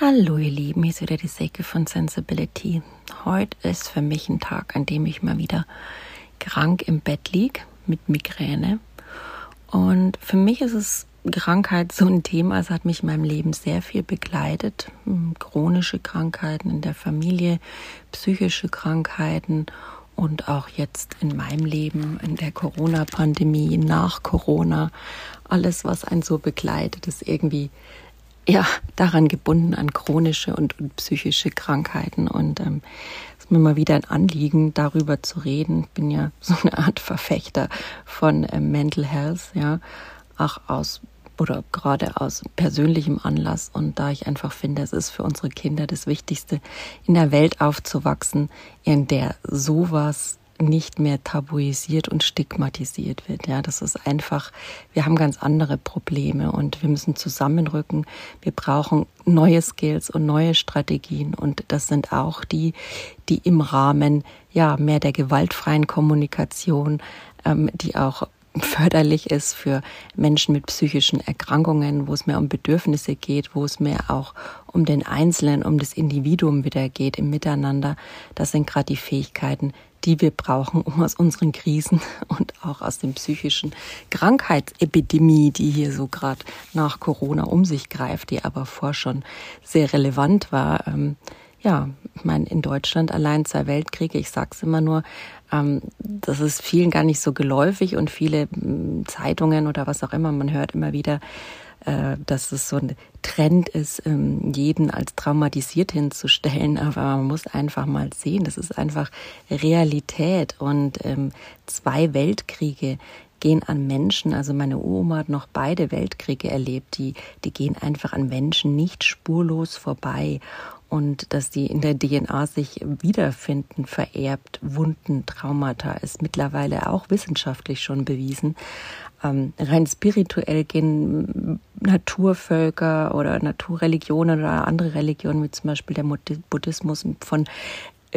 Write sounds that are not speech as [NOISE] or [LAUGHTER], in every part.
Hallo ihr Lieben, hier ist wieder die Säcke von Sensibility. Heute ist für mich ein Tag, an dem ich mal wieder krank im Bett liege mit Migräne. Und für mich ist es Krankheit so ein Thema, es hat mich in meinem Leben sehr viel begleitet. Hm, chronische Krankheiten in der Familie, psychische Krankheiten und auch jetzt in meinem Leben, in der Corona-Pandemie, nach Corona. Alles, was einen so begleitet, ist irgendwie ja, daran gebunden an chronische und, und psychische Krankheiten. Und ähm, es ist mir mal wieder ein Anliegen, darüber zu reden. Ich bin ja so eine Art Verfechter von ähm, Mental Health, ja, auch aus oder gerade aus persönlichem Anlass. Und da ich einfach finde, es ist für unsere Kinder das Wichtigste, in der Welt aufzuwachsen, in der sowas nicht mehr tabuisiert und stigmatisiert wird. Ja, das ist einfach, wir haben ganz andere Probleme und wir müssen zusammenrücken. Wir brauchen neue Skills und neue Strategien und das sind auch die, die im Rahmen ja mehr der gewaltfreien Kommunikation, ähm, die auch förderlich ist für Menschen mit psychischen Erkrankungen, wo es mehr um Bedürfnisse geht, wo es mehr auch um den Einzelnen, um das Individuum wieder geht im Miteinander. Das sind gerade die Fähigkeiten, die wir brauchen, um aus unseren Krisen und auch aus dem psychischen Krankheitsepidemie, die hier so gerade nach Corona um sich greift, die aber vor schon sehr relevant war. Ähm, ja, ich meine, in Deutschland allein zwei Weltkriege, ich sag's immer nur, ähm, das ist vielen gar nicht so geläufig und viele mm, Zeitungen oder was auch immer, man hört immer wieder, dass es so ein Trend ist, ähm, jeden als traumatisiert hinzustellen. [LAUGHS] Aber man muss einfach mal sehen, das ist einfach Realität. Und ähm, zwei Weltkriege gehen an Menschen, also meine Oma hat noch beide Weltkriege erlebt, die, die gehen einfach an Menschen nicht spurlos vorbei und dass die in der DNA sich wiederfinden, vererbt, Wunden, Traumata, ist mittlerweile auch wissenschaftlich schon bewiesen. Ähm, rein spirituell gehen Naturvölker oder Naturreligionen oder andere Religionen, wie zum Beispiel der Buddhismus, von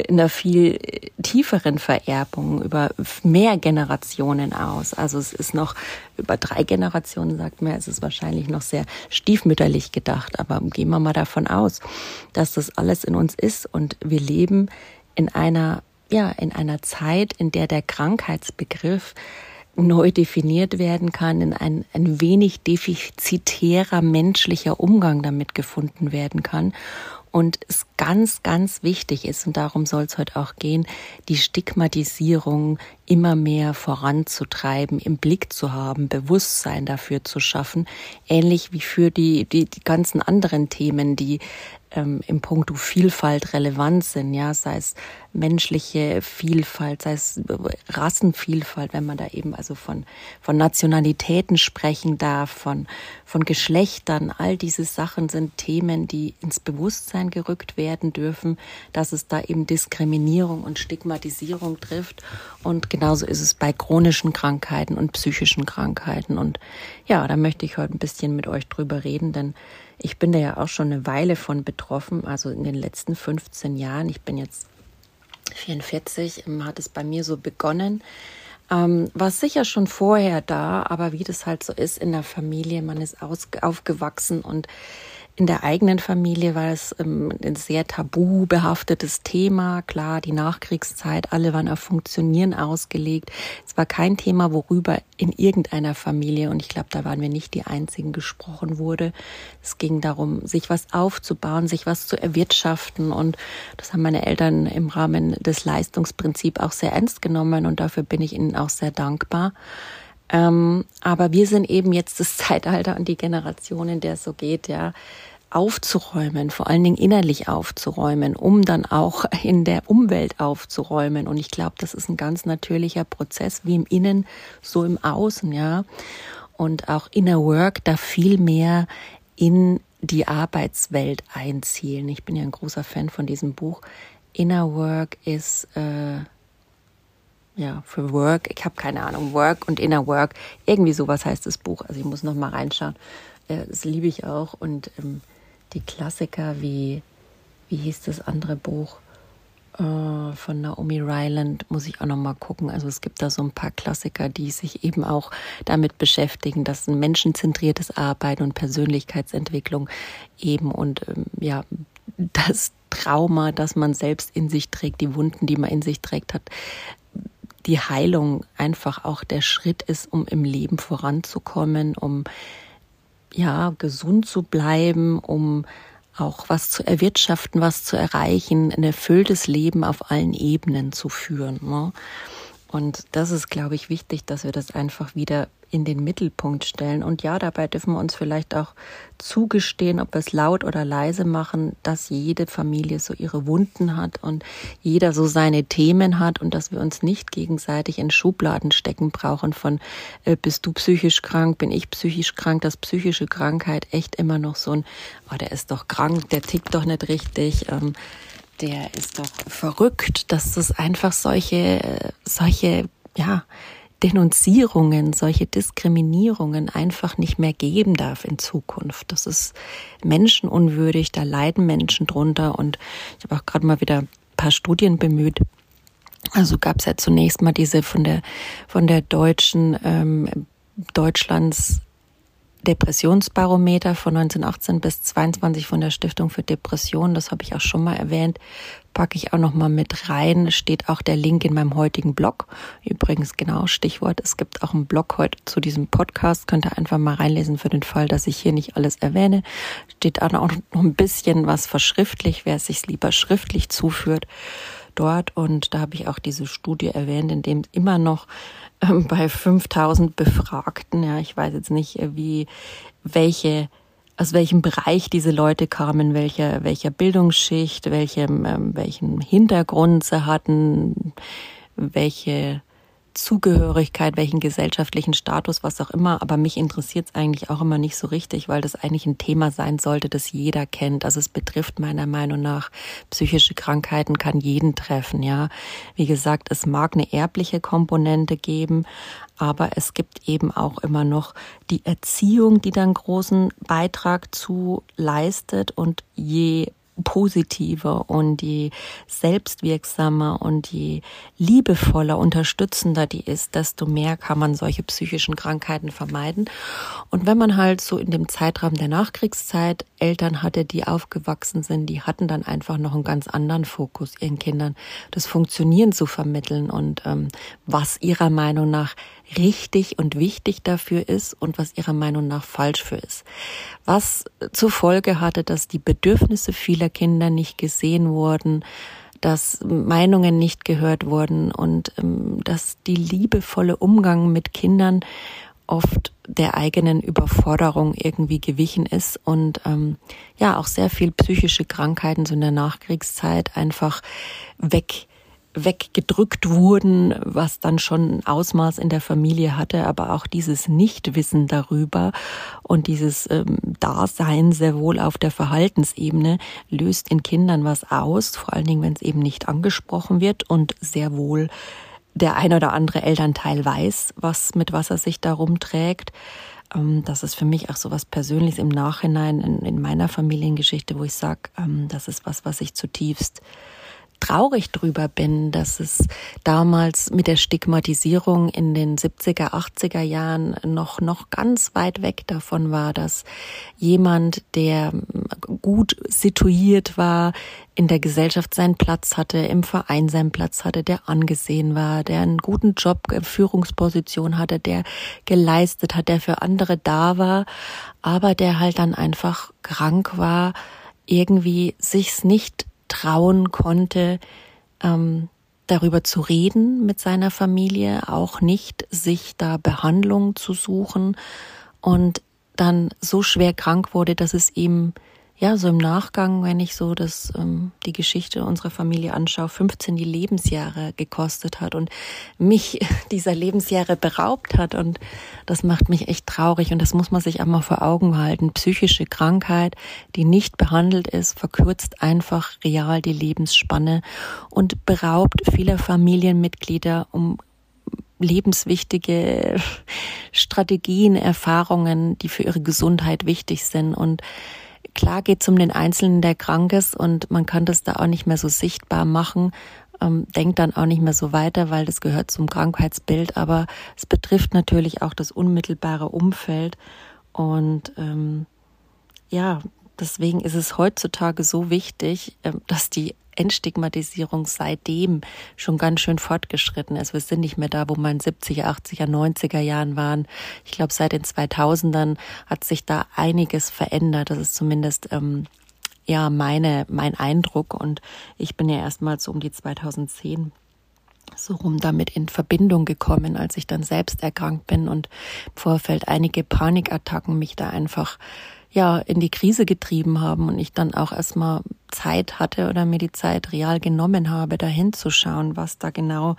einer viel tieferen Vererbung über mehr Generationen aus. Also es ist noch über drei Generationen, sagt man, es ist wahrscheinlich noch sehr stiefmütterlich gedacht. Aber gehen wir mal davon aus, dass das alles in uns ist und wir leben in einer, ja, in einer Zeit, in der der Krankheitsbegriff neu definiert werden kann, in ein, ein wenig defizitärer menschlicher Umgang damit gefunden werden kann. Und es ganz, ganz wichtig ist, und darum soll es heute auch gehen, die Stigmatisierung immer mehr voranzutreiben, im Blick zu haben, Bewusstsein dafür zu schaffen, ähnlich wie für die, die, die ganzen anderen Themen, die ähm, im Punkto Vielfalt relevant sind, ja, sei es menschliche Vielfalt, sei es Rassenvielfalt, wenn man da eben also von, von Nationalitäten sprechen darf, von, von Geschlechtern, all diese Sachen sind Themen, die ins Bewusstsein gerückt werden dürfen, dass es da eben Diskriminierung und Stigmatisierung trifft. Und genauso ist es bei chronischen Krankheiten und psychischen Krankheiten. Und ja, da möchte ich heute ein bisschen mit euch drüber reden, denn ich bin da ja auch schon eine Weile von betroffen, also in den letzten 15 Jahren. Ich bin jetzt 44, ähm, hat es bei mir so begonnen. Ähm, war sicher schon vorher da, aber wie das halt so ist in der Familie, man ist aufgewachsen und in der eigenen Familie war es ähm, ein sehr tabu behaftetes Thema. Klar, die Nachkriegszeit, alle waren auf Funktionieren ausgelegt. Es war kein Thema, worüber in irgendeiner Familie, und ich glaube, da waren wir nicht die einzigen, gesprochen wurde. Es ging darum, sich was aufzubauen, sich was zu erwirtschaften. Und das haben meine Eltern im Rahmen des Leistungsprinzips auch sehr ernst genommen. Und dafür bin ich ihnen auch sehr dankbar. Ähm, aber wir sind eben jetzt das [LAUGHS] Zeitalter und die Generation, in der es so geht, ja, aufzuräumen, vor allen Dingen innerlich aufzuräumen, um dann auch in der Umwelt aufzuräumen. Und ich glaube, das ist ein ganz natürlicher Prozess, wie im Innen, so im Außen, ja. Und auch Inner Work da viel mehr in die Arbeitswelt einzielen. Ich bin ja ein großer Fan von diesem Buch. Inner Work ist äh, ja, für Work, ich habe keine Ahnung, Work und Inner Work, irgendwie sowas heißt das Buch. Also ich muss noch mal reinschauen. Äh, das liebe ich auch und ähm, die Klassiker wie, wie hieß das andere Buch? äh, von Naomi Ryland muss ich auch noch mal gucken. Also es gibt da so ein paar Klassiker, die sich eben auch damit beschäftigen, dass ein menschenzentriertes Arbeiten und Persönlichkeitsentwicklung eben und ähm, ja das Trauma, das man selbst in sich trägt, die Wunden, die man in sich trägt, hat die Heilung einfach auch der Schritt ist, um im Leben voranzukommen, um ja gesund zu bleiben, um auch was zu erwirtschaften, was zu erreichen, ein erfülltes Leben auf allen Ebenen zu führen. Ne? Und das ist, glaube ich, wichtig, dass wir das einfach wieder in den Mittelpunkt stellen. Und ja, dabei dürfen wir uns vielleicht auch zugestehen, ob wir es laut oder leise machen, dass jede Familie so ihre Wunden hat und jeder so seine Themen hat und dass wir uns nicht gegenseitig in Schubladen stecken brauchen von äh, bist du psychisch krank, bin ich psychisch krank, dass psychische Krankheit echt immer noch so ein, oh, der ist doch krank, der tickt doch nicht richtig. Ähm, der ist doch verrückt, dass es einfach solche, solche, ja, Denunzierungen, solche Diskriminierungen einfach nicht mehr geben darf in Zukunft. Das ist menschenunwürdig, da leiden Menschen drunter und ich habe auch gerade mal wieder ein paar Studien bemüht. Also gab es ja zunächst mal diese von der von der deutschen ähm, Deutschlands Depressionsbarometer von 1918 bis 22 von der Stiftung für Depressionen, das habe ich auch schon mal erwähnt, packe ich auch noch mal mit rein. Steht auch der Link in meinem heutigen Blog. Übrigens genau Stichwort. Es gibt auch einen Blog heute zu diesem Podcast. Könnt ihr einfach mal reinlesen für den Fall, dass ich hier nicht alles erwähne. Steht auch noch ein bisschen was verschriftlich, wer es sich lieber schriftlich zuführt dort. Und da habe ich auch diese Studie erwähnt, in dem immer noch bei 5000 Befragten, ja, ich weiß jetzt nicht, äh, wie, welche, aus welchem Bereich diese Leute kamen, welcher, welcher Bildungsschicht, welchem, ähm, welchen Hintergrund sie hatten, welche Zugehörigkeit, welchen gesellschaftlichen Status, was auch immer. Aber mich interessiert es eigentlich auch immer nicht so richtig, weil das eigentlich ein Thema sein sollte, das jeder kennt. Also es betrifft meiner Meinung nach psychische Krankheiten, kann jeden treffen. Ja, wie gesagt, es mag eine erbliche Komponente geben, aber es gibt eben auch immer noch die Erziehung, die dann großen Beitrag zu leistet und je positiver und je selbstwirksamer und je liebevoller, unterstützender die ist, desto mehr kann man solche psychischen Krankheiten vermeiden. Und wenn man halt so in dem Zeitraum der Nachkriegszeit Eltern hatte, die aufgewachsen sind, die hatten dann einfach noch einen ganz anderen Fokus, ihren Kindern das Funktionieren zu vermitteln und ähm, was ihrer Meinung nach richtig und wichtig dafür ist und was ihrer Meinung nach falsch für ist. Was zur Folge hatte, dass die Bedürfnisse vieler Kinder nicht gesehen wurden, dass Meinungen nicht gehört wurden und ähm, dass die liebevolle Umgang mit Kindern oft der eigenen Überforderung irgendwie gewichen ist und ähm, ja auch sehr viel psychische Krankheiten so in der Nachkriegszeit einfach weg weggedrückt wurden, was dann schon Ausmaß in der Familie hatte, aber auch dieses Nichtwissen darüber und dieses ähm, Dasein sehr wohl auf der Verhaltensebene löst in Kindern was aus, vor allen Dingen, wenn es eben nicht angesprochen wird und sehr wohl der ein oder andere Elternteil weiß, was mit was er sich darum trägt. Ähm, das ist für mich auch so was Persönliches im Nachhinein in, in meiner Familiengeschichte, wo ich sage, ähm, das ist was, was ich zutiefst traurig drüber bin, dass es damals mit der Stigmatisierung in den 70er, 80er Jahren noch, noch ganz weit weg davon war, dass jemand, der gut situiert war, in der Gesellschaft seinen Platz hatte, im Verein seinen Platz hatte, der angesehen war, der einen guten Job, Führungsposition hatte, der geleistet hat, der für andere da war, aber der halt dann einfach krank war, irgendwie sich's nicht trauen konnte, ähm, darüber zu reden mit seiner Familie, auch nicht sich da Behandlung zu suchen. Und dann so schwer krank wurde, dass es ihm ja, so im Nachgang, wenn ich so das, ähm, die Geschichte unserer Familie anschaue, 15 die Lebensjahre gekostet hat und mich [LAUGHS] dieser Lebensjahre beraubt hat. Und das macht mich echt traurig. Und das muss man sich einmal vor Augen halten. Psychische Krankheit, die nicht behandelt ist, verkürzt einfach real die Lebensspanne und beraubt viele Familienmitglieder um lebenswichtige [LAUGHS] Strategien, Erfahrungen, die für ihre Gesundheit wichtig sind. Und klar geht es um den Einzelnen, der krank ist und man kann das da auch nicht mehr so sichtbar machen, ähm, denkt dann auch nicht mehr so weiter, weil das gehört zum Krankheitsbild, aber es betrifft natürlich auch das unmittelbare Umfeld. Und ähm, ja, deswegen ist es heutzutage so wichtig, äh, dass die Entstigmatisierung seitdem schon ganz schön fortgeschritten ist. Wir sind nicht mehr da, wo man 70er, 80er, 90er Jahren waren. Ich glaube, seit den 2000ern hat sich da einiges verändert. Das ist zumindest ähm, ja meine mein Eindruck und ich bin ja erstmals so um die 2010 so rum damit in Verbindung gekommen, als ich dann selbst erkrankt bin und im Vorfeld einige Panikattacken mich da einfach ja in die Krise getrieben haben und ich dann auch erstmal Zeit hatte oder mir die Zeit real genommen habe, da hinzuschauen, was da genau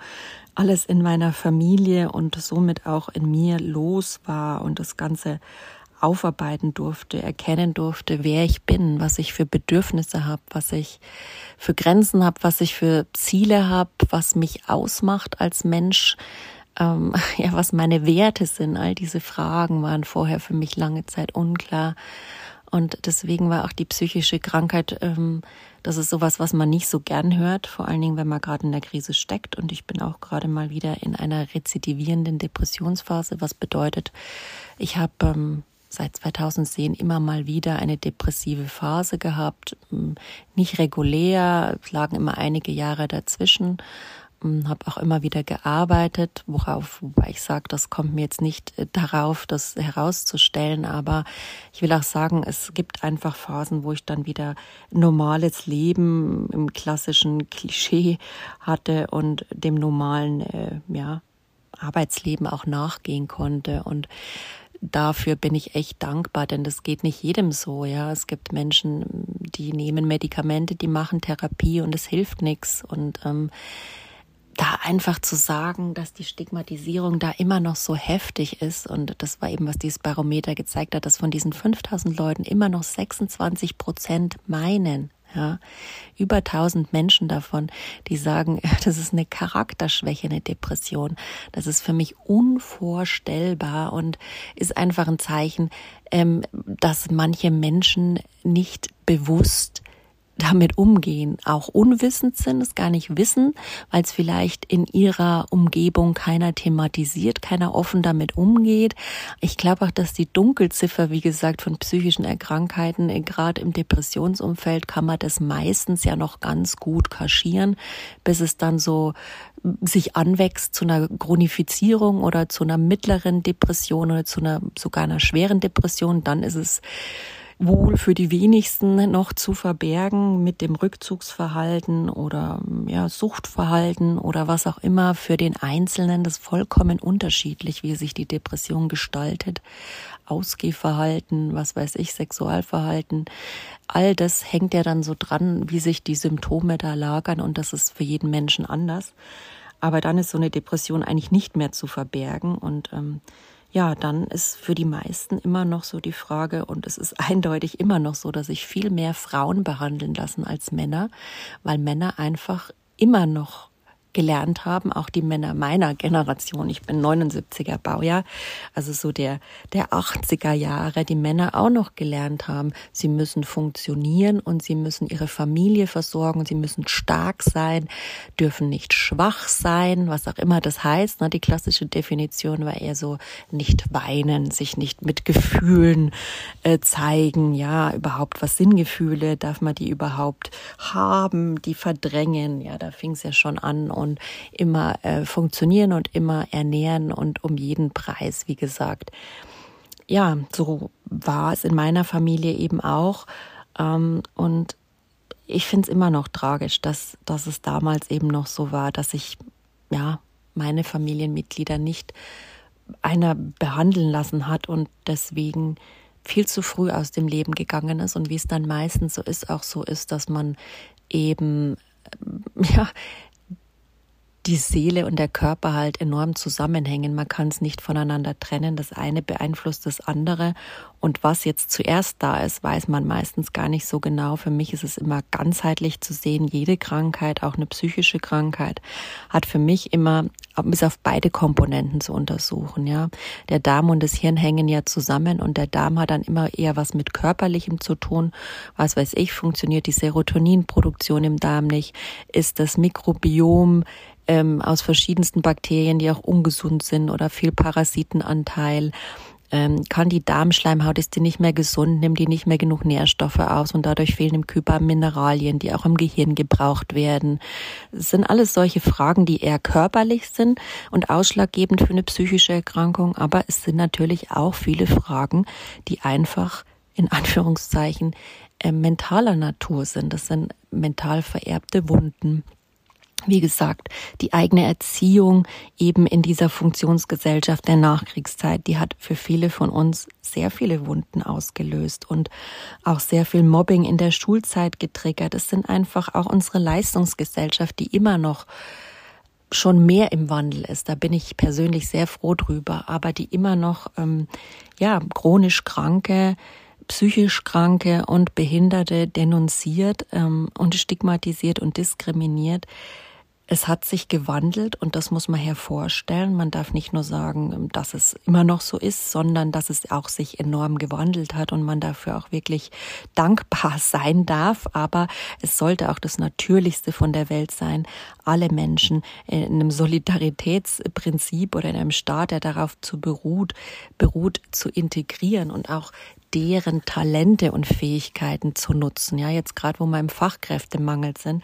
alles in meiner Familie und somit auch in mir los war und das Ganze aufarbeiten durfte, erkennen durfte, wer ich bin, was ich für Bedürfnisse habe, was ich für Grenzen habe, was ich für Ziele habe, was mich ausmacht als Mensch, ähm, [LAUGHS] ja, was meine Werte sind. All diese Fragen waren vorher für mich lange Zeit unklar. Und deswegen war auch die psychische Krankheit, ähm, das ist sowas, was man nicht so gern hört, vor allen Dingen, wenn man gerade in der Krise steckt. Und ich bin auch gerade mal wieder in einer rezidivierenden Depressionsphase, was bedeutet, ich habe ähm, seit 2010 immer mal wieder eine depressive Phase gehabt, ähm, nicht regulär, es lagen immer einige Jahre dazwischen habe auch immer wieder gearbeitet, worauf, wobei ich sage, das kommt mir jetzt nicht äh, darauf, das herauszustellen, aber ich will auch sagen, es gibt einfach Phasen, wo ich dann wieder normales Leben im klassischen Klischee hatte und dem normalen, äh, ja, Arbeitsleben auch nachgehen konnte und dafür bin ich echt dankbar, denn das geht nicht jedem so, ja. Es gibt Menschen, die nehmen Medikamente, die machen Therapie und es hilft nichts und ähm, da einfach zu sagen, dass die Stigmatisierung da immer noch so heftig ist und das war eben, was dieses Barometer gezeigt hat, dass von diesen 5000 Leuten immer noch 26 Prozent meinen, ja, über 1000 Menschen davon, die sagen, [LAUGHS] das ist eine Charakterschwäche, eine Depression. Das ist für mich unvorstellbar und ist einfach ein Zeichen, ähm, dass manche Menschen nicht bewusst damit umgehen, auch unwissend sind, es gar nicht wissen, weil es vielleicht in ihrer Umgebung keiner thematisiert, keiner offen damit umgeht. Ich glaube auch, dass die Dunkelziffer, wie gesagt, von psychischen Erkrankheiten, äh, gerade im Depressionsumfeld, kann man das meistens ja noch ganz gut kaschieren, bis es dann so sich anwächst zu einer Chronifizierung oder zu einer mittleren Depression oder zu einer sogar einer schweren Depression, dann ist es wohl für die wenigsten noch zu verbergen mit dem Rückzugsverhalten oder ja, Suchtverhalten oder was auch immer für den Einzelnen. Das ist vollkommen unterschiedlich, wie sich die Depression gestaltet. Ausgehverhalten, was weiß ich, Sexualverhalten. All das hängt ja dann so dran, wie sich die Symptome da lagern und das ist für jeden Menschen anders. Aber dann ist so eine Depression eigentlich nicht mehr zu verbergen und ähm, ja, dann ist für die meisten immer noch so die Frage, und es ist [LAUGHS] eindeutig immer noch so, dass sich viel mehr Frauen behandeln lassen als Männer, weil Männer einfach immer noch gelernt haben, auch die Männer meiner Generation. Ich bin 79er Baujahr, also so der, der 80er Jahre, die Männer auch noch gelernt haben, sie müssen funktionieren und sie müssen ihre Familie versorgen, sie müssen stark sein, dürfen nicht schwach sein, was auch immer das heißt. Ne? Die klassische Definition war eher so, nicht weinen, sich nicht mit Gefühlen äh, zeigen, ja, überhaupt was sind Gefühle, darf man die überhaupt haben, die verdrängen, ja, da fing es ja schon an und immer äh, funktionieren und immer ernähren und um jeden Preis, wie gesagt. Ja, so war es in meiner Familie eben auch. Ähm, und ich finde es immer noch tragisch, dass, dass es damals eben noch so war, dass ich ja meine Familienmitglieder nicht einer behandeln lassen hat und deswegen viel zu früh aus dem Leben gegangen ist und wie es dann meistens so ist, auch so ist, dass man eben ja die Seele und der Körper halt enorm zusammenhängen. Man kann es nicht voneinander trennen. Das eine beeinflusst das andere. Und was jetzt zuerst da ist, weiß man meistens gar nicht so genau. Für mich ist es immer ganzheitlich zu sehen. Jede Krankheit, auch eine psychische Krankheit, hat für mich immer bis auf beide Komponenten zu untersuchen. Ja, der Darm und das Hirn hängen ja zusammen und der Darm hat dann immer eher was mit körperlichem zu tun. Was weiß ich, funktioniert die Serotoninproduktion im Darm nicht? Ist das Mikrobiom ähm, aus verschiedensten Bakterien, die auch ungesund sind oder viel Parasitenanteil. Ähm, kann die Darmschleimhaut, ist die nicht mehr gesund, nimmt die nicht mehr genug Nährstoffe aus und dadurch fehlen im Körper Mineralien, die auch im Gehirn gebraucht werden. Das sind alles solche Fragen, die eher körperlich sind und ausschlaggebend für eine psychische Erkrankung, aber es sind natürlich auch viele Fragen, die einfach in Anführungszeichen äh, mentaler Natur sind. Das sind mental vererbte Wunden wie gesagt, die eigene Erziehung eben in dieser Funktionsgesellschaft der Nachkriegszeit, die hat für viele von uns sehr viele Wunden ausgelöst und auch sehr viel Mobbing in der Schulzeit getriggert. Es sind einfach auch unsere Leistungsgesellschaft, die immer noch schon mehr im Wandel ist. Da bin ich persönlich sehr froh drüber, aber die immer noch ähm, ja chronisch Kranke psychisch Kranke und Behinderte denunziert ähm, und stigmatisiert und diskriminiert es hat sich gewandelt und das muss man hervorstellen. Man darf nicht nur sagen, dass es immer noch so ist, sondern dass es auch sich enorm gewandelt hat und man dafür auch wirklich dankbar [LAUGHS] sein darf. Aber es sollte auch das Natürlichste von der Welt sein, alle Menschen in einem Solidaritätsprinzip oder in einem Staat, der darauf zu beruht, beruht, zu integrieren und auch deren Talente und Fähigkeiten zu nutzen. Ja, jetzt gerade, wo wir im Fachkräftemangel sind,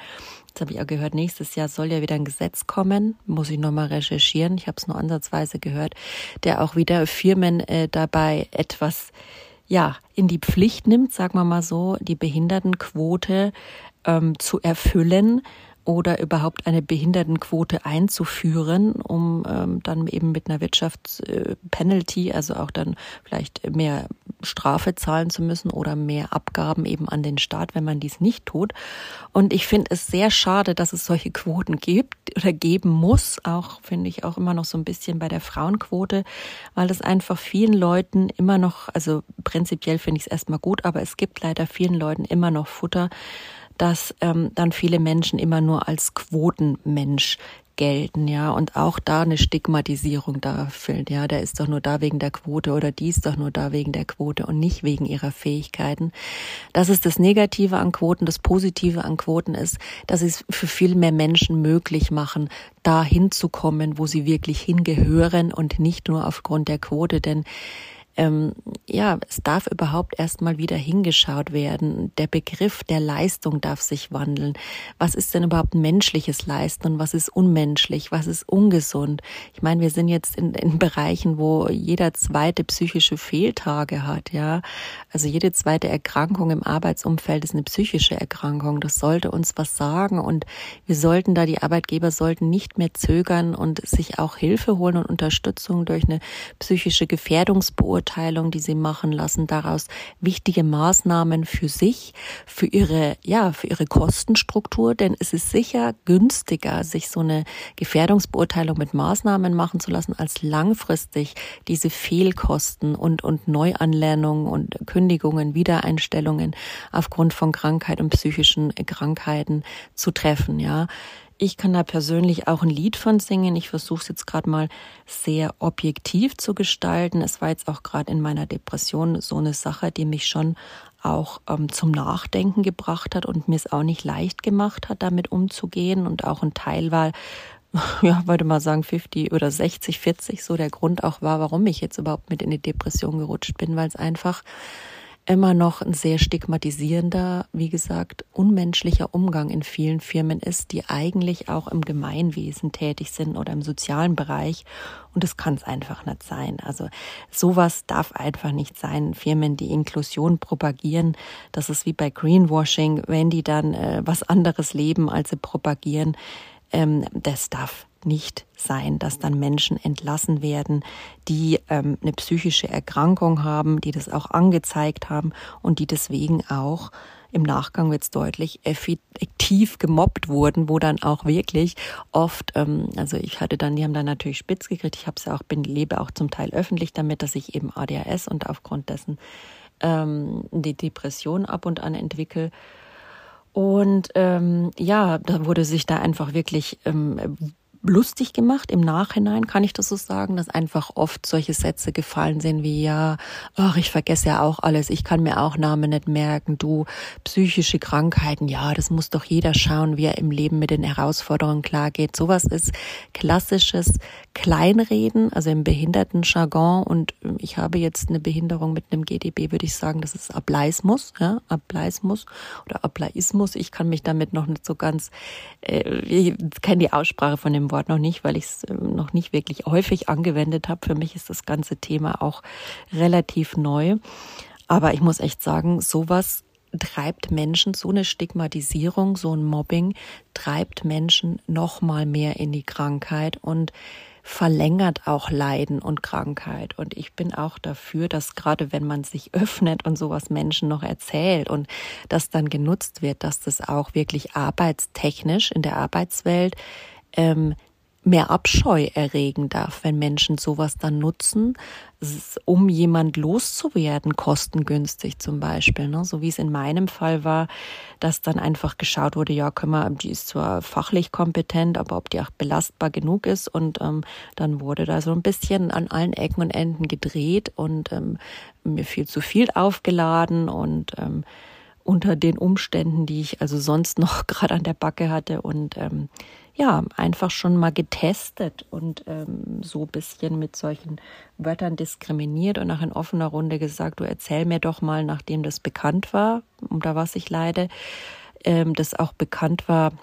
Jetzt habe ich auch gehört, nächstes Jahr soll ja wieder ein Gesetz kommen. Muss ich nochmal recherchieren. Ich habe es nur ansatzweise gehört, der auch wieder Firmen äh, dabei etwas ja in die Pflicht nimmt, sagen wir mal so, die Behindertenquote ähm, zu erfüllen oder überhaupt eine Behindertenquote einzuführen, um ähm, dann eben mit einer Wirtschaftspenalty, also auch dann vielleicht mehr Strafe zahlen zu müssen oder mehr Abgaben eben an den Staat, wenn man dies nicht tut. Und ich finde es sehr schade, dass es solche Quoten gibt oder geben muss. Auch finde ich auch immer noch so ein bisschen bei der Frauenquote, weil das einfach vielen Leuten immer noch, also prinzipiell finde ich es erstmal gut, aber es gibt leider vielen Leuten immer noch Futter, dass ähm, dann viele Menschen immer nur als Quotenmensch gelten, ja, und auch da eine Stigmatisierung da ja, der ist doch nur da wegen der Quote oder die ist doch nur da wegen der Quote und nicht wegen ihrer Fähigkeiten. Das ist das Negative an Quoten. Das Positive an Quoten ist, dass sie es für viel mehr Menschen möglich machen, da hinzukommen, wo sie wirklich hingehören und nicht nur aufgrund der Quote, denn ähm, ja, es darf überhaupt erstmal wieder hingeschaut werden. Der Begriff der Leistung darf sich wandeln. Was ist denn überhaupt menschliches Leisten und was ist unmenschlich? Was ist ungesund? Ich meine, wir sind jetzt in, in Bereichen, wo jeder zweite psychische Fehltage hat, ja. Also jede zweite Erkrankung im Arbeitsumfeld ist eine psychische Erkrankung. Das sollte uns was sagen und wir sollten da, die Arbeitgeber sollten nicht mehr zögern und sich auch Hilfe holen und Unterstützung durch eine psychische Gefährdungsbeurteilung Beurteilung, die sie machen lassen, daraus wichtige Maßnahmen für sich, für ihre, ja, für ihre Kostenstruktur, denn es ist sicher günstiger, sich so eine Gefährdungsbeurteilung mit Maßnahmen machen zu lassen, als langfristig diese Fehlkosten und, und Neuanlernungen und Kündigungen, Wiedereinstellungen aufgrund von Krankheit und psychischen Krankheiten zu treffen, ja. Ich kann da persönlich auch ein Lied von singen. Ich versuche es jetzt gerade mal sehr objektiv zu gestalten. Es war jetzt auch gerade in meiner Depression so eine Sache, die mich schon auch ähm, zum Nachdenken gebracht hat und mir es auch nicht leicht gemacht hat, damit umzugehen und auch ein Teil war, [LAUGHS] ja, würde mal sagen 50 oder 60, 40 so der Grund auch war, warum ich jetzt überhaupt mit in die Depression gerutscht bin, weil es einfach immer noch ein sehr stigmatisierender, wie gesagt, unmenschlicher Umgang in vielen Firmen ist, die eigentlich auch im Gemeinwesen tätig sind oder im sozialen Bereich. Und das kann es einfach nicht sein. Also sowas darf einfach nicht sein. Firmen, die Inklusion propagieren, das ist wie bei Greenwashing, wenn die dann äh, was anderes leben, als sie propagieren, ähm, das darf nicht sein, dass dann Menschen entlassen werden, die ähm, eine psychische Erkrankung haben, die das auch angezeigt haben und die deswegen auch im Nachgang wird es deutlich, effektiv gemobbt wurden, wo dann auch wirklich oft, ähm, also ich hatte dann, die haben dann natürlich spitz gekriegt, ich habe es ja auch, bin, lebe auch zum Teil öffentlich damit, dass ich eben ADHS und aufgrund dessen ähm, die Depression ab und an entwickle. Und ähm, ja, da wurde sich da einfach wirklich ähm, lustig gemacht. Im Nachhinein, kann ich das so sagen, dass einfach oft solche Sätze gefallen sind wie ja, ach, ich vergesse ja auch alles, ich kann mir auch Namen nicht merken, du psychische Krankheiten, ja, das muss doch jeder schauen, wie er im Leben mit den Herausforderungen klargeht. Sowas ist klassisches Kleinreden, also im Behindertenjargon. Und ich habe jetzt eine Behinderung mit einem GDB, würde ich sagen, das ist Ableismus, ja, Ableismus oder Ableismus. Ich kann mich damit noch nicht so ganz, äh, ich kenne die Aussprache von dem Wort noch nicht, weil ich es ähm, noch nicht wirklich häufig angewendet habe. Für mich ist das ganze Thema auch relativ neu. Aber ich muss echt sagen, sowas treibt Menschen, so eine Stigmatisierung, so ein Mobbing treibt Menschen noch mal mehr in die Krankheit und verlängert auch Leiden und Krankheit. Und ich bin auch dafür, dass gerade wenn man sich [LAUGHS] öffnet und sowas Menschen noch erzählt und das dann genutzt wird, dass das auch wirklich arbeitstechnisch in der Arbeitswelt ähm, mehr Abscheu erregen darf, wenn Menschen sowas dann nutzen, um jemand loszuwerden, kostengünstig zum Beispiel. Ne? So wie es in meinem Fall war, dass dann einfach geschaut wurde, ja, können wir, die ist zwar fachlich kompetent, aber ob die auch belastbar genug ist. Und ähm, dann wurde da so ein bisschen an allen Ecken und Enden gedreht und ähm, mir viel zu viel aufgeladen und ähm, unter den Umständen, die ich also sonst noch [LAUGHS] gerade an der Backe hatte und ähm, ja, einfach schon mal getestet und ähm, so ein bisschen mit solchen Wörtern diskriminiert und nach in offener Runde gesagt, du erzähl mir doch mal, nachdem das bekannt war, unter was ich leide, ähm, das auch bekannt war,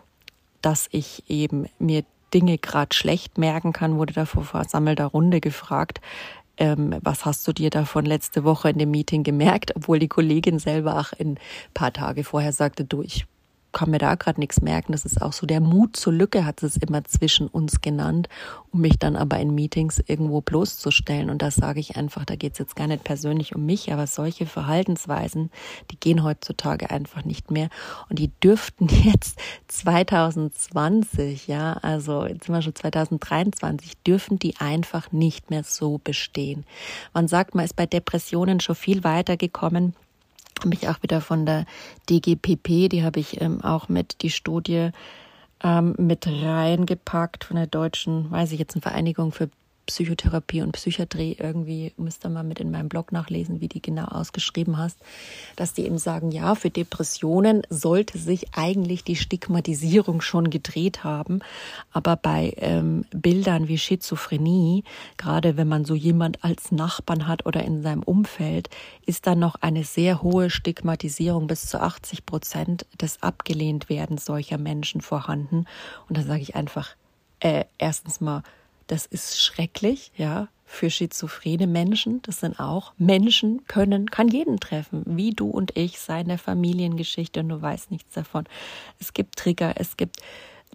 dass ich eben mir Dinge gerade schlecht merken kann, wurde da vor versammelter Runde gefragt, ähm, was hast du dir davon letzte Woche in dem Meeting gemerkt, obwohl die Kollegin selber auch ein paar Tage vorher sagte, du, ich kann mir da gerade nichts merken. Das ist auch so der Mut zur Lücke, hat es immer zwischen uns genannt, um mich dann aber in Meetings irgendwo bloßzustellen. Und das sage ich einfach, da geht es jetzt gar nicht persönlich um mich, aber solche Verhaltensweisen, die gehen heutzutage einfach nicht mehr. Und die dürften [LAUGHS] jetzt 2020, ja, also jetzt sind wir schon 2023, dürfen die einfach nicht mehr so bestehen. Man sagt, man ist bei Depressionen schon viel weiter gekommen habe ich auch wieder von der DGPP, die habe ich ähm, auch mit die Studie ähm, mit reingepackt von der deutschen, weiß ich jetzt, eine Vereinigung für Psychotherapie und Psychiatrie irgendwie, müsste man mit in meinem Blog nachlesen, wie die genau ausgeschrieben hast, dass die eben sagen, ja, für Depressionen sollte sich eigentlich die Stigmatisierung schon gedreht haben, aber bei ähm, Bildern wie Schizophrenie, gerade wenn man so jemand als Nachbarn hat oder in seinem Umfeld, ist dann noch eine sehr hohe Stigmatisierung bis zu 80 Prozent des Abgelehntwerdens solcher Menschen vorhanden. Und da sage ich einfach, äh, erstens mal, das ist schrecklich, ja, für schizophrene Menschen. Das sind auch Menschen können, kann jeden treffen, wie du und ich, seine Familiengeschichte und du weißt nichts davon. Es gibt Trigger, es gibt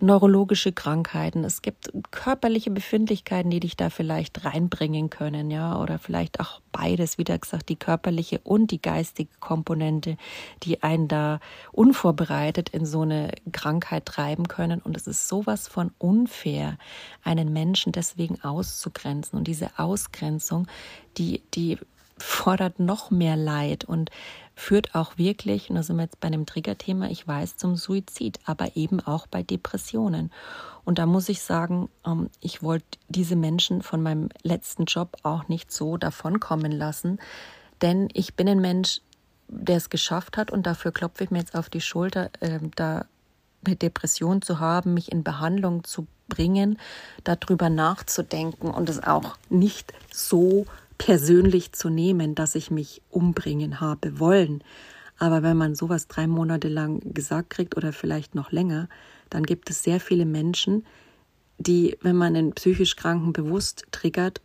neurologische Krankheiten, es gibt körperliche Befindlichkeiten, die dich da vielleicht reinbringen können, ja, oder vielleicht auch beides, wieder gesagt, die körperliche und die geistige Komponente, die einen da unvorbereitet in so eine Krankheit treiben können. Und es ist sowas von unfair, einen Menschen deswegen auszugrenzen. Und diese Ausgrenzung, die, die fordert noch mehr Leid und führt auch wirklich, und da sind wir jetzt bei einem Triggerthema, ich weiß, zum Suizid, aber eben auch bei Depressionen. Und da muss ich sagen, ähm, ich wollte diese Menschen von meinem letzten Job auch nicht so davonkommen lassen, denn ich bin ein Mensch, der es geschafft hat und dafür klopfe ich mir jetzt auf die Schulter, ähm, da eine Depression zu haben, mich in Behandlung zu bringen, darüber nachzudenken und es auch nicht so persönlich zu nehmen, dass ich mich umbringen habe wollen. Aber wenn man sowas drei Monate lang gesagt kriegt oder vielleicht noch länger, dann gibt es sehr viele Menschen, die, wenn man einen psychisch Kranken bewusst triggert,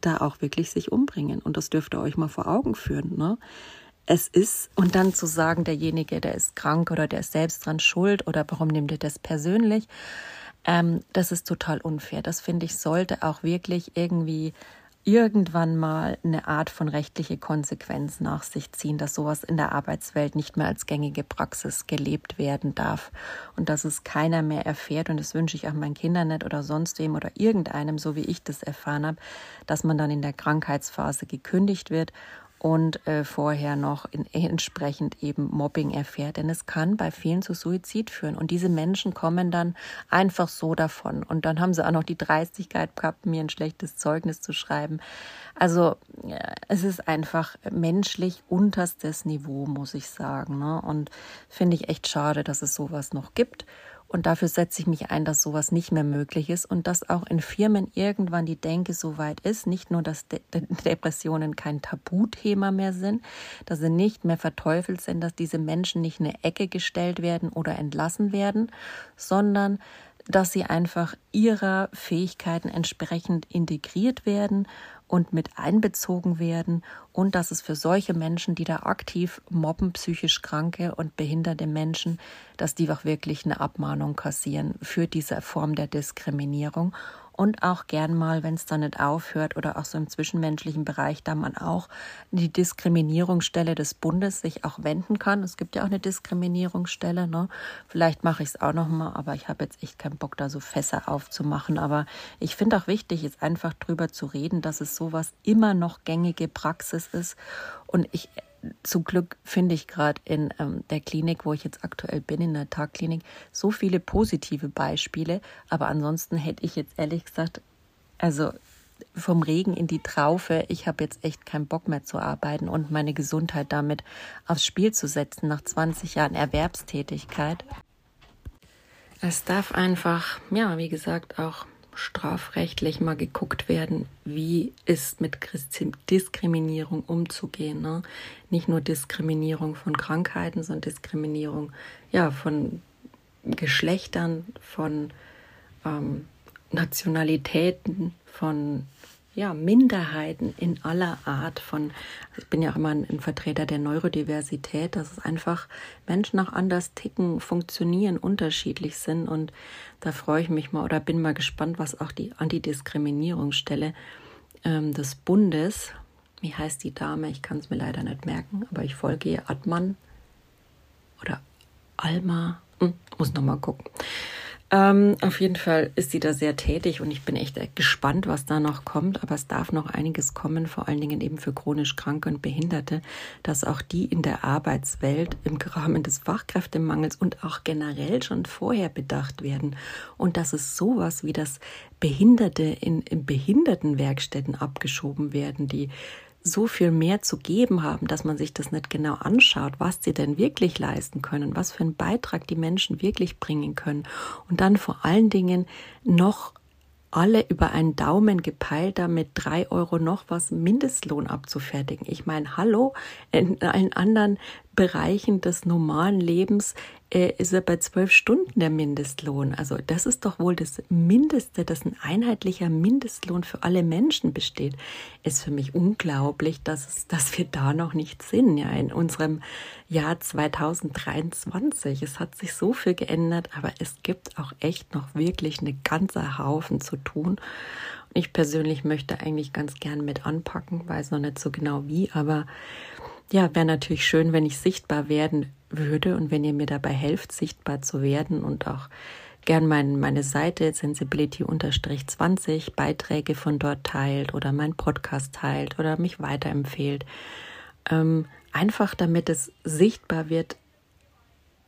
da auch wirklich sich umbringen. Und das dürft ihr euch mal vor Augen führen. Ne? Es ist, und dann zu sagen, derjenige, der ist krank oder der ist selbst dran schuld oder warum nimmt ihr das persönlich, ähm, das ist total unfair. Das finde ich, sollte auch wirklich irgendwie irgendwann mal eine Art von rechtliche Konsequenz nach sich ziehen, dass sowas in der Arbeitswelt nicht mehr als gängige Praxis gelebt werden darf und dass es keiner mehr erfährt. Und das wünsche ich auch meinen Kindern nicht oder sonst wem oder irgendeinem, so wie ich das erfahren habe, dass man dann in der Krankheitsphase gekündigt wird und äh, vorher noch in, entsprechend eben Mobbing erfährt. Denn es kann bei vielen zu Suizid führen. Und diese Menschen kommen dann einfach so davon. Und dann haben sie auch noch die Dreistigkeit gehabt, mir ein schlechtes Zeugnis zu schreiben. Also ja, es ist einfach menschlich unterstes Niveau, muss ich sagen. Ne? Und finde ich echt schade, dass es sowas noch gibt. Und dafür setze ich mich ein, dass sowas nicht mehr möglich ist und dass auch in Firmen irgendwann die Denke so weit ist, nicht nur, dass De Depressionen kein Tabuthema mehr sind, dass sie nicht mehr verteufelt sind, dass diese Menschen nicht in eine Ecke gestellt werden oder entlassen werden, sondern dass sie einfach ihrer Fähigkeiten entsprechend integriert werden und mit einbezogen werden und dass es für solche Menschen, die da aktiv mobben, psychisch kranke und behinderte Menschen, dass die auch wirklich eine Abmahnung kassieren für diese Form der Diskriminierung und auch gern mal, wenn es dann nicht aufhört oder auch so im zwischenmenschlichen Bereich, da man auch die Diskriminierungsstelle des Bundes sich auch wenden kann. Es gibt ja auch eine Diskriminierungsstelle. Ne? Vielleicht mache ich es auch noch mal, aber ich habe jetzt echt keinen Bock, da so Fässer aufzumachen. Aber ich finde auch wichtig, ist einfach drüber zu reden, dass es sowas immer noch gängige Praxis ist. Und ich zum Glück finde ich gerade in ähm, der Klinik, wo ich jetzt aktuell bin, in der Tagklinik, so viele positive Beispiele. Aber ansonsten hätte ich jetzt ehrlich gesagt, also vom Regen in die Traufe, ich habe jetzt echt keinen Bock mehr zu arbeiten und meine Gesundheit damit aufs Spiel zu setzen nach 20 Jahren Erwerbstätigkeit. Es darf einfach, ja, wie gesagt, auch strafrechtlich mal geguckt werden, wie ist mit Diskriminierung umzugehen. Ne? Nicht nur Diskriminierung von Krankheiten, sondern Diskriminierung ja, von Geschlechtern, von ähm, Nationalitäten, von ja, Minderheiten in aller Art von, ich bin ja auch immer ein, Vertreter der Neurodiversität, dass es einfach Menschen auch anders ticken, funktionieren, unterschiedlich sind. Und da freue ich mich mal oder bin mal gespannt, was auch die Antidiskriminierungsstelle ähm, des Bundes, wie heißt die Dame, ich kann es mir leider nicht merken, aber ich folge ihr, Adman oder Alma, hm, muss nochmal gucken. Ähm, auf jeden Fall ist sie da sehr tätig und ich bin echt gespannt, was da noch kommt. Aber es darf noch einiges kommen, vor allen Dingen eben für chronisch Kranke und Behinderte, dass auch die in der Arbeitswelt im Rahmen des Fachkräftemangels und auch generell schon vorher bedacht werden. Und dass es sowas wie das Behinderte in, in Behindertenwerkstätten abgeschoben werden, die so viel mehr zu geben haben, dass man sich das nicht genau anschaut, was sie denn wirklich leisten können, was für einen Beitrag die Menschen wirklich bringen können und dann vor allen Dingen noch alle über einen Daumen gepeilt, damit drei Euro noch was Mindestlohn abzufertigen. Ich meine, hallo, in allen anderen Bereichen des normalen Lebens äh, ist er bei zwölf Stunden der Mindestlohn. Also das ist doch wohl das Mindeste, dass ein einheitlicher Mindestlohn für alle Menschen besteht. Ist für mich unglaublich, dass, es, dass wir da noch nicht sind, ja, in unserem Jahr 2023. Es hat sich so viel geändert, aber es gibt auch echt noch wirklich eine ganze Haufen zu tun. Ich persönlich möchte eigentlich ganz gern mit anpacken, weiß noch nicht so genau wie, aber ja, wäre natürlich schön, wenn ich sichtbar werden würde und wenn ihr mir dabei helft, sichtbar zu werden und auch gern mein, meine Seite sensibility-20 Beiträge von dort teilt oder mein Podcast teilt oder mich weiterempfehlt. Ähm, einfach damit es sichtbar wird,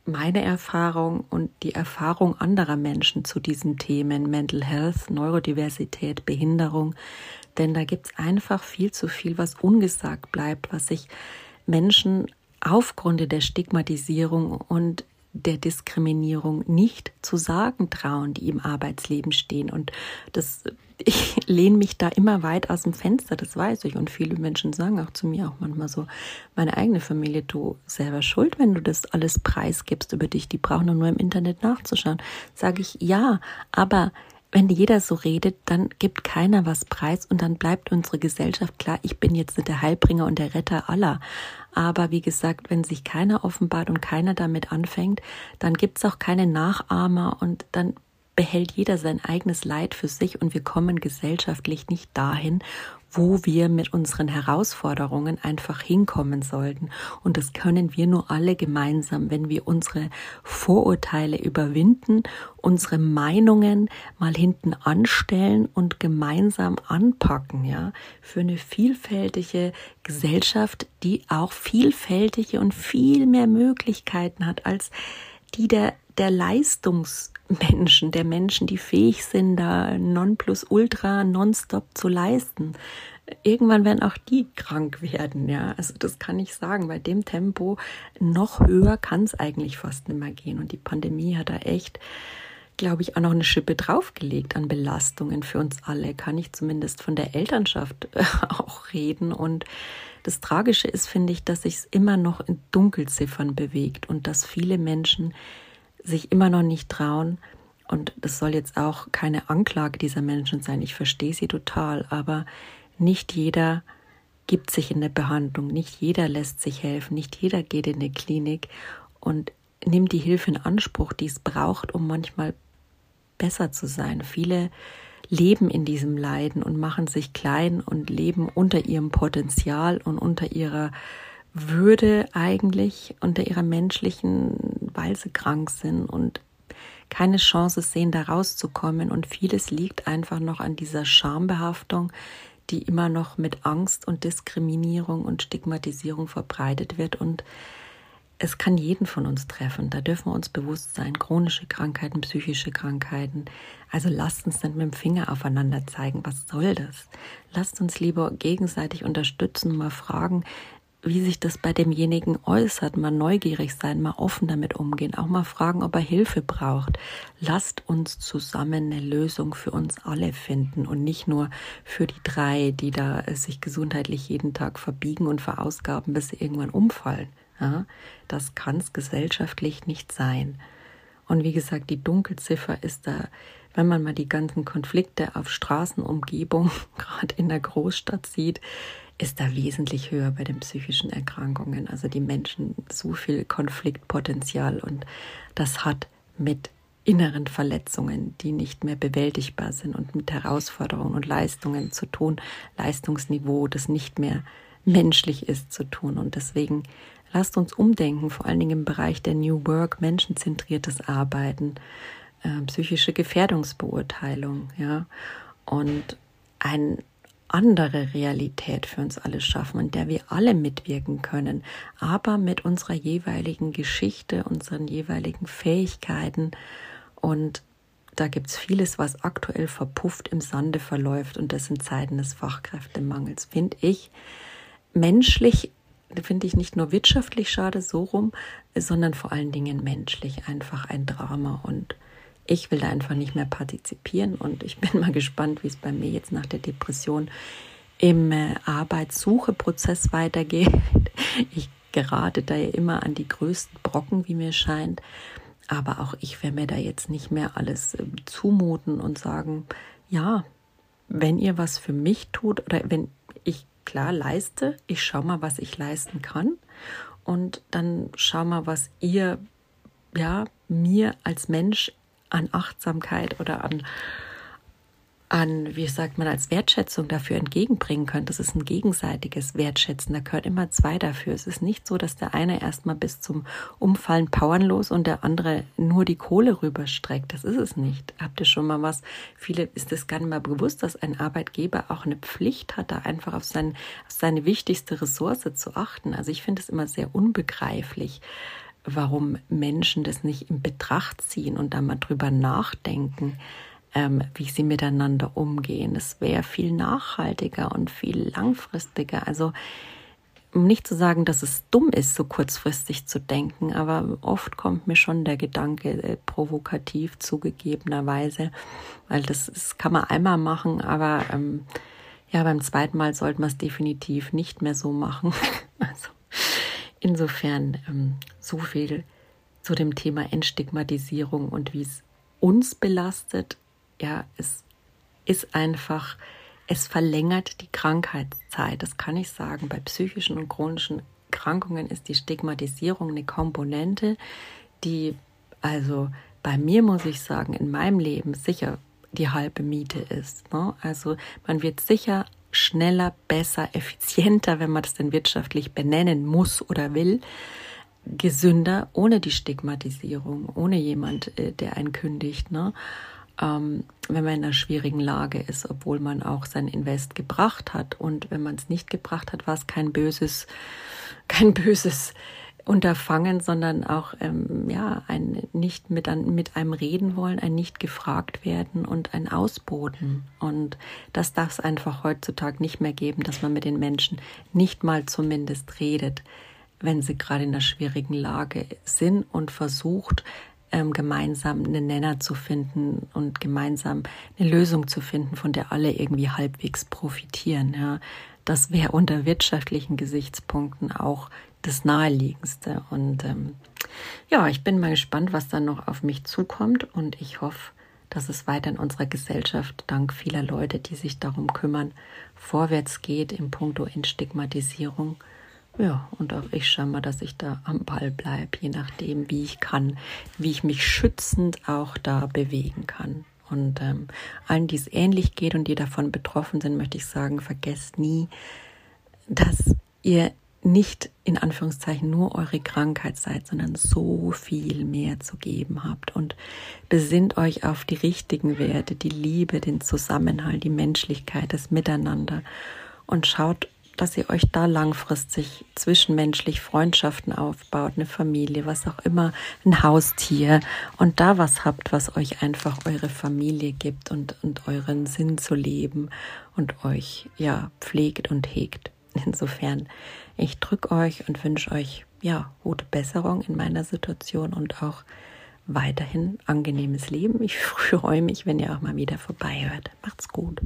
meine Erfahrung und die Erfahrung anderer Menschen zu diesen Themen Mental Health, Neurodiversität, Behinderung. Denn da gibt es einfach viel zu viel, was ungesagt bleibt, was sich Menschen aufgrund der Stigmatisierung und der Diskriminierung nicht zu sagen trauen, die im Arbeitsleben stehen. Und das, [LAUGHS] ich lehne mich da immer weit aus dem Fenster, das weiß ich. Und viele Menschen sagen auch zu mir auch manchmal so, meine eigene Familie, du selber schuld, wenn du das alles preisgibst über dich, die brauchen nur im Internet nachzuschauen. Sage ich, ja, aber wenn jeder so redet, dann gibt keiner was preis und dann bleibt unsere Gesellschaft klar, ich bin jetzt nicht der Heilbringer und der Retter aller. Aber wie gesagt, wenn sich keiner offenbart und keiner damit anfängt, dann gibt's auch keine Nachahmer und dann behält jeder sein eigenes Leid für sich und wir kommen gesellschaftlich nicht dahin, wo wir mit unseren Herausforderungen einfach hinkommen sollten. Und das können wir nur alle gemeinsam, wenn wir unsere Vorurteile überwinden, unsere Meinungen mal hinten anstellen und gemeinsam anpacken, ja, für eine vielfältige Gesellschaft, die auch vielfältige und viel mehr Möglichkeiten hat als die der, der Leistungsmenschen, der Menschen, die fähig sind, da nonplusultra nonstop zu leisten. Irgendwann werden auch die krank werden, ja. Also das kann ich sagen. Bei dem Tempo noch höher kann es eigentlich fast nicht mehr gehen. Und die Pandemie hat da echt, glaube ich, auch noch eine Schippe draufgelegt an Belastungen für uns alle. Kann ich zumindest von der Elternschaft [LAUGHS] auch reden. Und das Tragische ist, finde ich, dass sich es immer noch in Dunkelziffern bewegt und dass viele Menschen sich immer noch nicht trauen. Und das soll jetzt auch keine Anklage dieser Menschen sein. Ich verstehe sie total, aber nicht jeder gibt sich in der Behandlung, nicht jeder lässt sich helfen, nicht jeder geht in die Klinik und nimmt die Hilfe in Anspruch, die es braucht, um manchmal besser zu sein. Viele leben in diesem Leiden und machen sich klein und leben unter ihrem Potenzial und unter ihrer Würde eigentlich, unter ihrer menschlichen, weil sie krank sind und keine Chance sehen, da rauszukommen. Und vieles liegt einfach noch an dieser Schambehaftung, die immer noch mit Angst und Diskriminierung und Stigmatisierung verbreitet wird und es kann jeden von uns treffen. Da dürfen wir uns bewusst sein. Chronische Krankheiten, psychische Krankheiten. Also lasst uns nicht mit dem Finger aufeinander zeigen. Was soll das? Lasst uns lieber gegenseitig unterstützen, mal fragen, wie sich das bei demjenigen äußert, mal neugierig sein, mal offen damit umgehen, auch mal fragen, ob er Hilfe braucht. Lasst uns zusammen eine Lösung für uns alle finden und nicht nur für die drei, die da sich gesundheitlich jeden Tag verbiegen und verausgaben, bis sie irgendwann umfallen. Ja, das kann es gesellschaftlich nicht sein. Und wie gesagt, die Dunkelziffer ist da, wenn man mal die ganzen Konflikte auf Straßenumgebung, [LAUGHS] gerade in der Großstadt sieht, ist da wesentlich höher bei den psychischen Erkrankungen. Also die Menschen so viel Konfliktpotenzial und das hat mit inneren Verletzungen, die nicht mehr bewältigbar sind und mit Herausforderungen und Leistungen zu tun, Leistungsniveau, das nicht mehr menschlich ist, zu tun. Und deswegen Lasst uns umdenken, vor allen Dingen im Bereich der New Work, menschenzentriertes Arbeiten, äh, psychische Gefährdungsbeurteilung, ja, und eine andere Realität für uns alle schaffen, in der wir alle mitwirken können, aber mit unserer jeweiligen Geschichte, unseren jeweiligen Fähigkeiten. Und da gibt es vieles, was aktuell verpufft im Sande verläuft und das in Zeiten des Fachkräftemangels, finde ich. Menschlich finde ich nicht nur wirtschaftlich schade so rum, sondern vor allen Dingen menschlich einfach ein Drama und ich will da einfach nicht mehr partizipieren und ich [LAUGHS] bin mal gespannt, wie es bei mir jetzt nach der Depression im äh, Arbeitssucheprozess weitergeht. [LAUGHS] Ich gerate da ja immer an die größten Brocken, wie mir scheint. Aber auch ich werde mir da jetzt nicht mehr alles äh, zumuten und sagen, ja, wenn ihr was für mich tut oder wenn ich klar leiste, ich schaue mal, was ich leisten kann und dann schau mal, was ihr ja mir als Mensch an Achtsamkeit oder an an, wie sagt man, als Wertschätzung dafür entgegenbringen könnt. Das ist ein gegenseitiges Wertschätzen. Da gehört immer zwei dafür. Es ist nicht so, dass der eine erstmal bis zum Umfallen powernlos und der andere nur die Kohle rüberstreckt. Das ist es nicht. Habt ihr schon mal was? Viele ist es gar nicht mal bewusst, dass ein Arbeitgeber auch eine Pflicht hat, da einfach auf, sein, auf seine wichtigste Ressource zu achten. Also ich finde es immer sehr unbegreiflich warum Menschen das nicht in Betracht ziehen und da mal drüber nachdenken ähm, wie sie miteinander umgehen. Es wäre viel nachhaltiger und viel langfristiger. Also um nicht zu sagen, dass es dumm ist, so kurzfristig zu denken, aber oft kommt mir schon der Gedanke äh, provokativ zugegebenerweise, weil das, das kann man einmal machen, aber ähm, ja, beim zweiten Mal sollte man es definitiv nicht mehr so machen. [LAUGHS] also insofern ähm, so viel zu dem Thema Entstigmatisierung und wie es uns belastet, ja, es ist einfach, es verlängert die Krankheitszeit. Das kann ich sagen. Bei psychischen und chronischen Erkrankungen ist die Stigmatisierung eine Komponente, die also bei mir muss ich sagen, in meinem Leben sicher die halbe Miete ist. Ne? Also man wird sicher schneller, besser, effizienter, wenn man das denn wirtschaftlich benennen muss oder will, gesünder, ohne die Stigmatisierung, ohne jemand, äh, der einen kündigt. Ne? Ähm, wenn man in einer schwierigen Lage ist, obwohl man auch sein Invest gebracht hat. Und wenn man es nicht gebracht hat, war es kein böses, kein böses Unterfangen, sondern auch ähm, ja ein nicht mit, an, mit einem reden wollen, ein nicht gefragt werden und ein Ausboten. Und das darf es einfach heutzutage nicht mehr geben, dass man mit den Menschen nicht mal zumindest redet, wenn sie gerade in einer schwierigen Lage sind und versucht, ähm, gemeinsam einen Nenner zu finden und gemeinsam eine Lösung zu finden, von der alle irgendwie halbwegs profitieren. Ja. Das wäre unter wirtschaftlichen Gesichtspunkten auch das Naheliegendste. Und ähm, ja, ich bin mal gespannt, was dann noch auf mich zukommt. Und ich hoffe, dass es weiter in unserer Gesellschaft dank vieler Leute, die sich darum kümmern, vorwärts geht im Punkto Entstigmatisierung. Ja, und auch ich schaue mal, dass ich da am Ball bleibe, je nachdem, wie ich kann, wie ich mich schützend auch da bewegen kann. Und ähm, allen, die es ähnlich geht und die davon betroffen sind, möchte ich sagen, vergesst nie, dass ihr nicht in Anführungszeichen nur eure Krankheit seid, sondern so viel mehr zu geben habt. Und besinnt euch auf die richtigen Werte, die Liebe, den Zusammenhalt, die Menschlichkeit, das Miteinander. Und schaut, dass ihr euch da langfristig zwischenmenschlich Freundschaften aufbaut, eine Familie, was auch immer, ein Haustier. Und da was habt, was euch einfach eure Familie gibt und, und euren Sinn zu leben und euch ja pflegt und hegt. Insofern, ich drücke euch und wünsche euch ja gute Besserung in meiner Situation und auch weiterhin angenehmes Leben. Ich [LAUGHS] freue mich, wenn ihr auch mal wieder vorbei hört. Macht's gut.